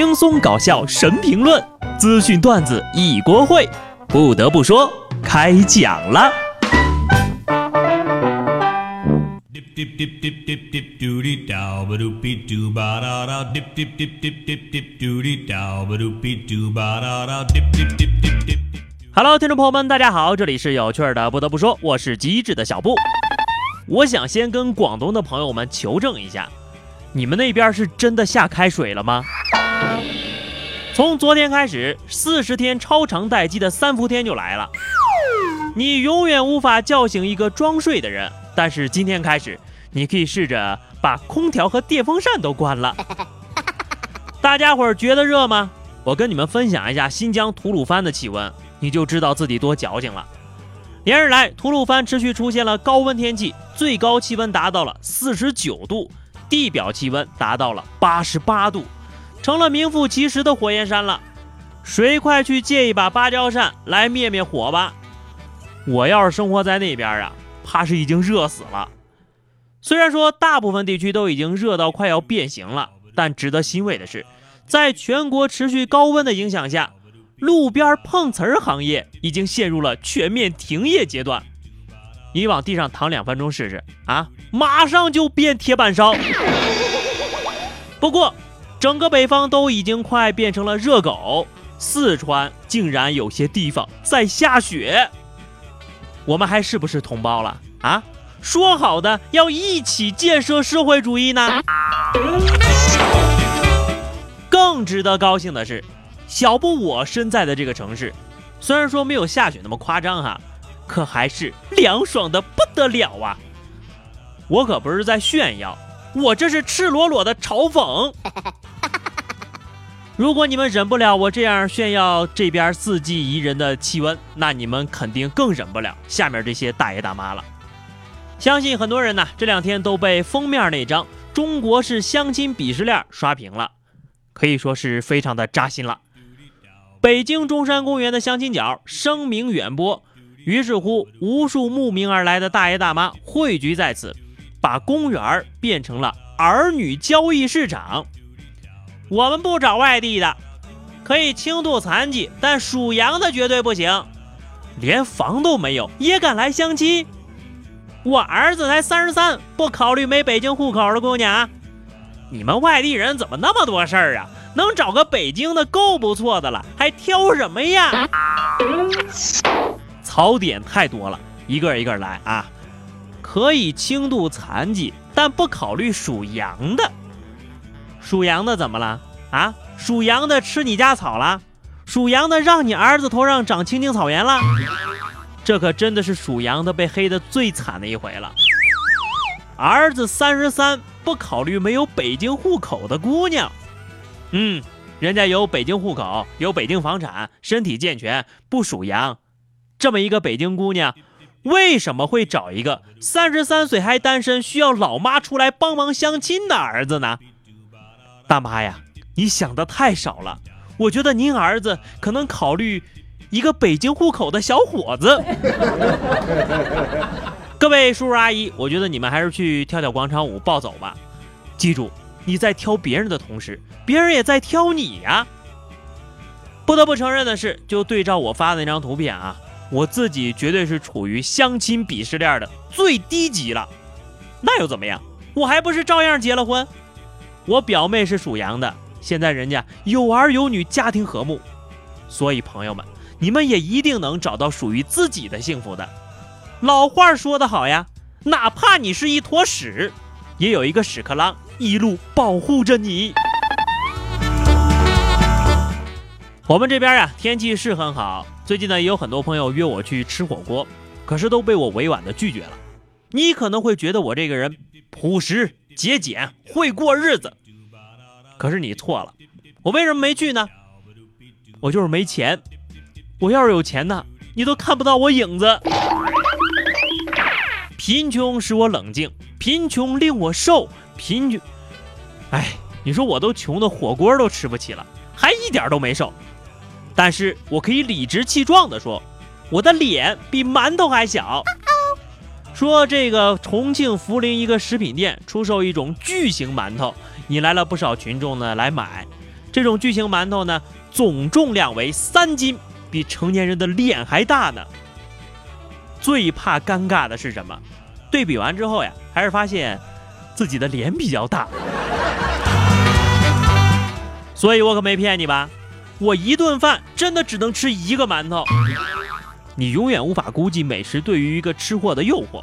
轻松搞笑神评论，资讯段子一锅烩。不得不说，开讲了。Hello，听众朋友们，大家好，这里是有趣的。不得不说，我是机智的小布。我想先跟广东的朋友们求证一下。你们那边是真的下开水了吗？从昨天开始，四十天超长待机的三伏天就来了。你永远无法叫醒一个装睡的人，但是今天开始，你可以试着把空调和电风扇都关了。大家伙儿觉得热吗？我跟你们分享一下新疆吐鲁番的气温，你就知道自己多矫情了。连日来，吐鲁番持续出现了高温天气，最高气温达到了四十九度。地表气温达到了八十八度，成了名副其实的火焰山了。谁快去借一把芭蕉扇来灭灭火吧！我要是生活在那边啊，怕是已经热死了。虽然说大部分地区都已经热到快要变形了，但值得欣慰的是，在全国持续高温的影响下，路边碰瓷儿行业已经陷入了全面停业阶段。你往地上躺两分钟试试啊！马上就变铁板烧。不过，整个北方都已经快变成了热狗，四川竟然有些地方在下雪。我们还是不是同胞了啊？说好的要一起建设社会主义呢？更值得高兴的是，小布我身在的这个城市，虽然说没有下雪那么夸张哈，可还是凉爽的不得了啊！我可不是在炫耀，我这是赤裸裸的嘲讽。如果你们忍不了我这样炫耀这边四季宜人的气温，那你们肯定更忍不了下面这些大爷大妈了。相信很多人呢这两天都被封面那张中国式相亲鄙视链刷屏了，可以说是非常的扎心了。北京中山公园的相亲角声名远播，于是乎无数慕名而来的大爷大妈汇聚在此。把公园变成了儿女交易市场。我们不找外地的，可以轻度残疾，但属羊的绝对不行。连房都没有也敢来相亲？我儿子才三十三，不考虑没北京户口的姑娘？你们外地人怎么那么多事儿啊？能找个北京的够不错的了，还挑什么呀？槽点太多了，一个一个来啊！可以轻度残疾，但不考虑属羊的。属羊的怎么了啊？属羊的吃你家草了？属羊的让你儿子头上长青青草原了？这可真的是属羊的被黑的最惨的一回了。儿子三十三，不考虑没有北京户口的姑娘。嗯，人家有北京户口，有北京房产，身体健全，不属羊。这么一个北京姑娘。为什么会找一个三十三岁还单身、需要老妈出来帮忙相亲的儿子呢？大妈呀，你想的太少了。我觉得您儿子可能考虑一个北京户口的小伙子。各位叔叔阿姨，我觉得你们还是去跳跳广场舞、暴走吧。记住，你在挑别人的同时，别人也在挑你呀。不得不承认的是，就对照我发的那张图片啊。我自己绝对是处于相亲鄙视链的最低级了，那又怎么样？我还不是照样结了婚？我表妹是属羊的，现在人家有儿有女，家庭和睦。所以朋友们，你们也一定能找到属于自己的幸福的。老话说得好呀，哪怕你是一坨屎，也有一个屎壳郎一路保护着你。我们这边啊，天气是很好。最近呢，也有很多朋友约我去吃火锅，可是都被我委婉的拒绝了。你可能会觉得我这个人朴实节俭，会过日子，可是你错了。我为什么没去呢？我就是没钱。我要是有钱呢，你都看不到我影子。贫穷使我冷静，贫穷令我瘦，贫穷……哎，你说我都穷的火锅都吃不起了，还一点都没瘦。但是我可以理直气壮地说，我的脸比馒头还小。说这个重庆涪陵一个食品店出售一种巨型馒头，引来了不少群众呢来买。这种巨型馒头呢，总重量为三斤，比成年人的脸还大呢。最怕尴尬的是什么？对比完之后呀，还是发现自己的脸比较大。所以我可没骗你吧？我一顿饭真的只能吃一个馒头。你永远无法估计美食对于一个吃货的诱惑。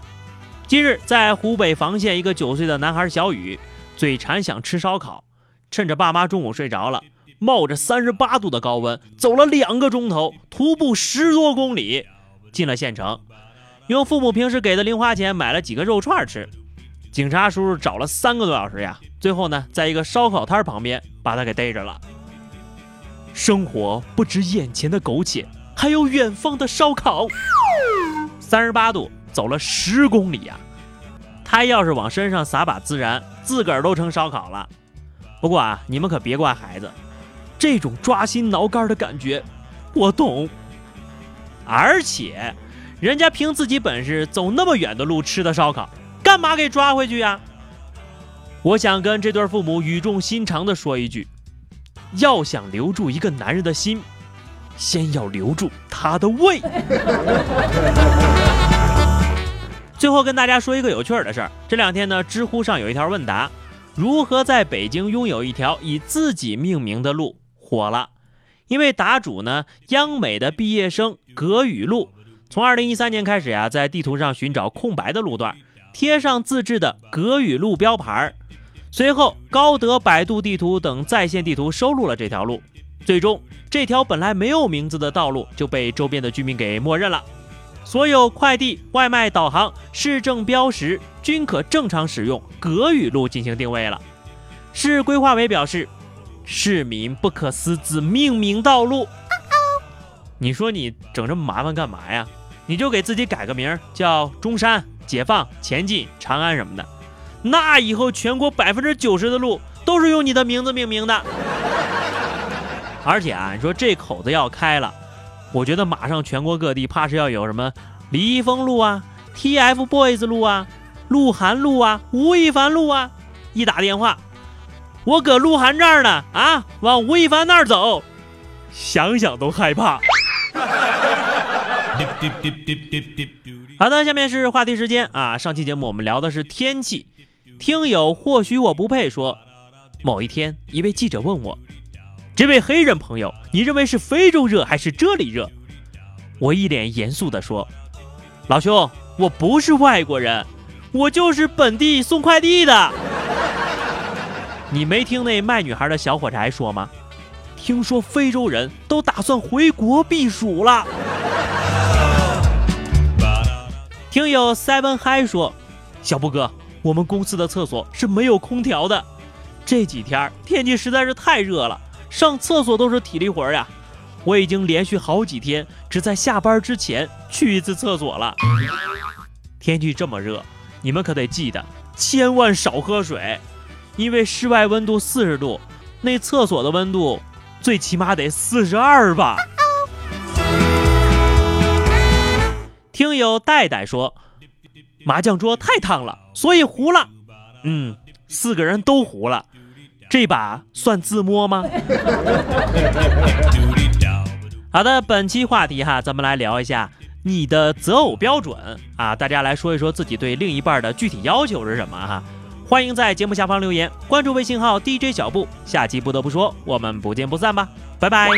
今日在湖北房县，一个九岁的男孩小雨嘴馋想吃烧烤，趁着爸妈中午睡着了，冒着三十八度的高温走了两个钟头，徒步十多公里进了县城，用父母平时给的零花钱买了几个肉串吃。警察叔叔找了三个多小时呀，最后呢，在一个烧烤摊旁边把他给逮着了。生活不止眼前的苟且，还有远方的烧烤。三十八度走了十公里呀，他要是往身上撒把孜然，自个儿都成烧烤了。不过啊，你们可别怪孩子，这种抓心挠肝的感觉，我懂。而且，人家凭自己本事走那么远的路吃的烧烤。干嘛给抓回去呀？我想跟这对父母语重心长的说一句：要想留住一个男人的心，先要留住他的胃。最后跟大家说一个有趣的事儿：这两天呢，知乎上有一条问答，如何在北京拥有一条以自己命名的路火了。因为答主呢，央美的毕业生葛雨露，从二零一三年开始呀，在地图上寻找空白的路段。贴上自制的葛雨露标牌随后高德、百度地图等在线地图收录了这条路，最终这条本来没有名字的道路就被周边的居民给默认了。所有快递、外卖、导航、市政标识均可正常使用格语路进行定位了。市规划委表示，市民不可私自命名道路。你说你整这么麻烦干嘛呀？你就给自己改个名叫中山。解放、前进、长安什么的，那以后全国百分之九十的路都是用你的名字命名的。而且啊，你说这口子要开了，我觉得马上全国各地怕是要有什么李易峰路啊、TFBOYS 路啊、鹿晗路啊、吴亦凡路啊。一打电话，我搁鹿晗这儿呢，啊，往吴亦凡那儿走，想想都害怕。好的，下面是话题时间啊！上期节目我们聊的是天气，听友或许我不配说，某一天一位记者问我，这位黑人朋友，你认为是非洲热还是这里热？我一脸严肃地说，老兄，我不是外国人，我就是本地送快递的。你没听那卖女孩的小伙柴说吗？听说非洲人都打算回国避暑了。听友 seven hi 说，小布哥，我们公司的厕所是没有空调的，这几天天气实在是太热了，上厕所都是体力活呀。我已经连续好几天只在下班之前去一次厕所了。天气这么热，你们可得记得千万少喝水，因为室外温度四十度，那厕所的温度最起码得四十二吧。听友戴戴说，麻将桌太烫了，所以糊了。嗯，四个人都糊了，这把算自摸吗？好的，本期话题哈，咱们来聊一下你的择偶标准啊，大家来说一说自己对另一半的具体要求是什么哈？欢迎在节目下方留言，关注微信号 DJ 小布，下期不得不说，我们不见不散吧，拜拜。